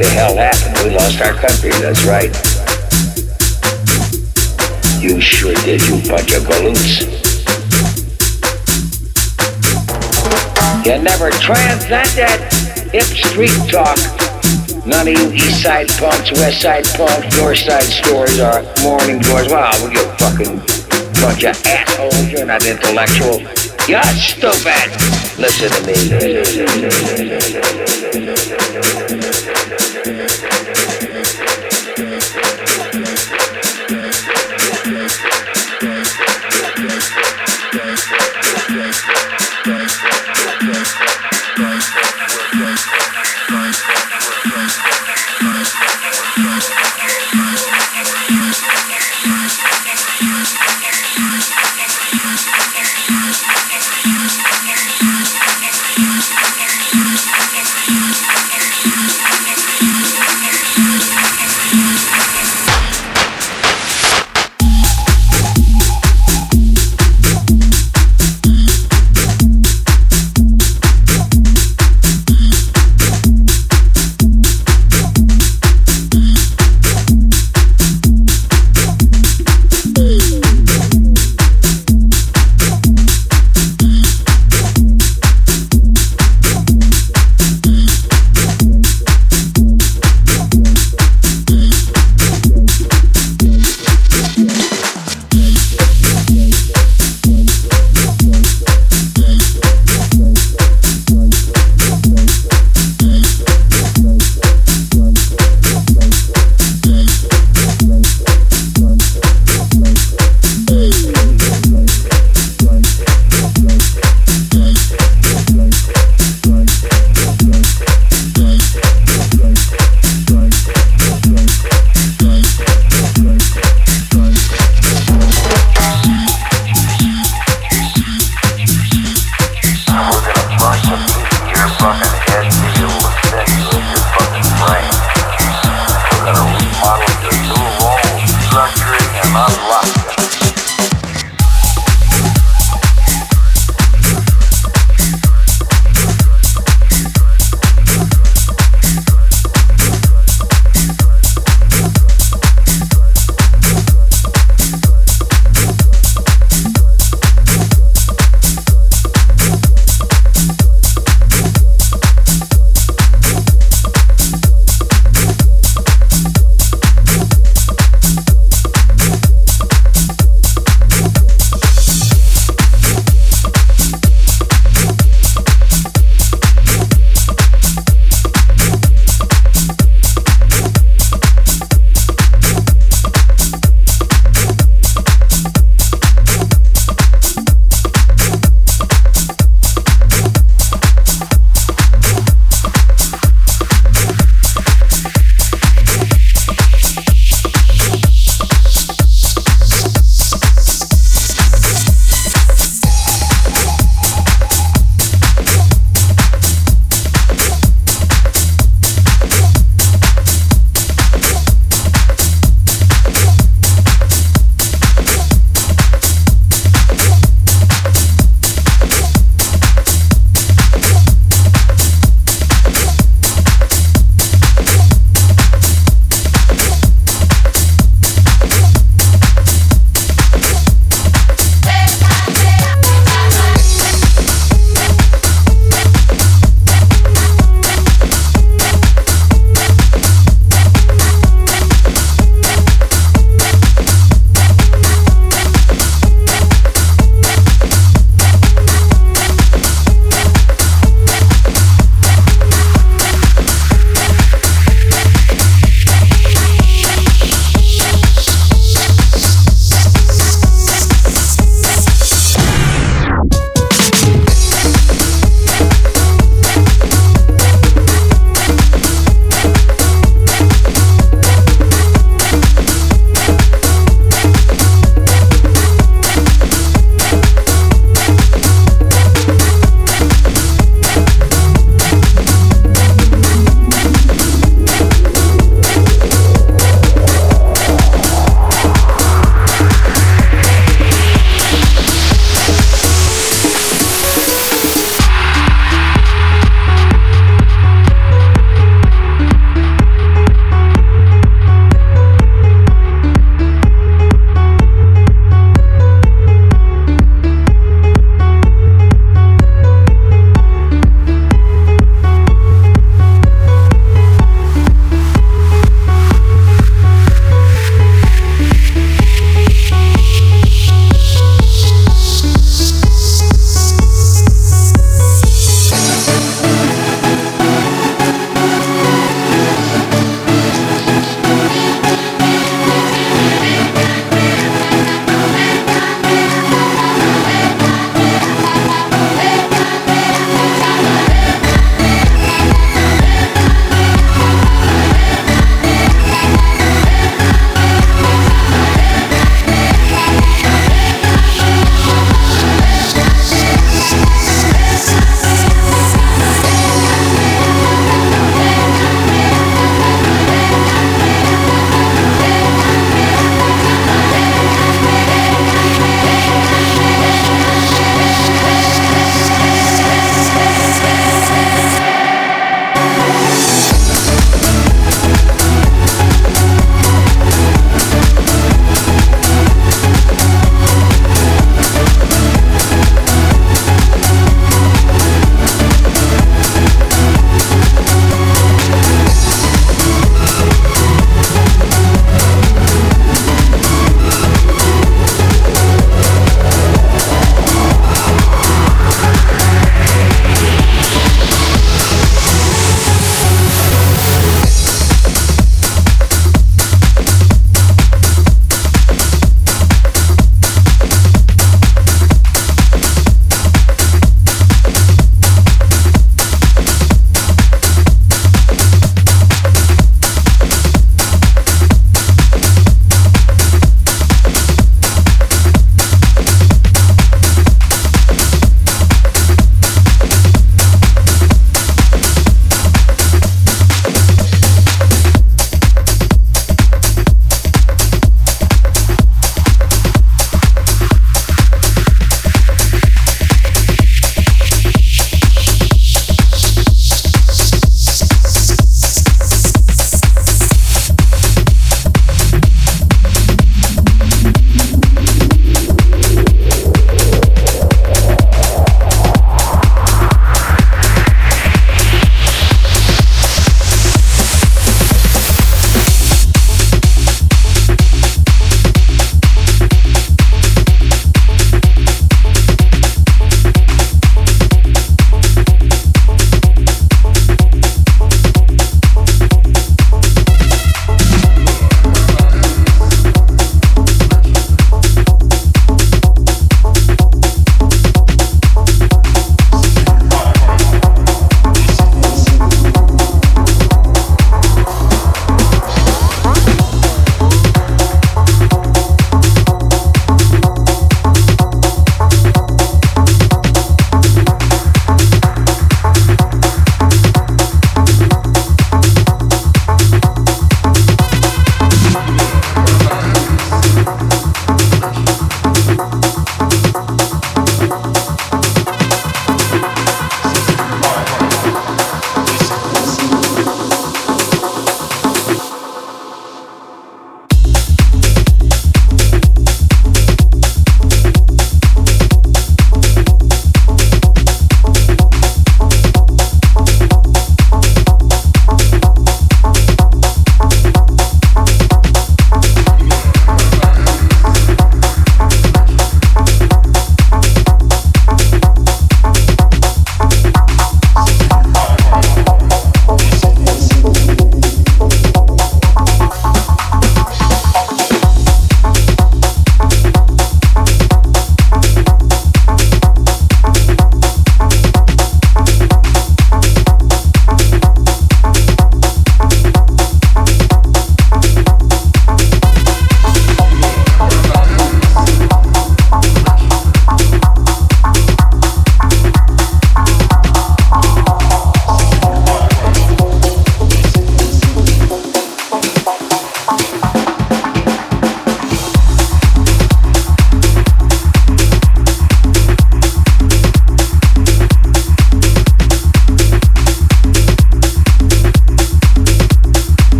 the hell happened? We lost our country, that's right. You sure did, you bunch of galoots. You never transcended hip street talk. None of you east side punks, west side punks, north side stores are morning doors. Wow, we you fucking bunch of assholes. You're not intellectual. You're stupid. Listen to me.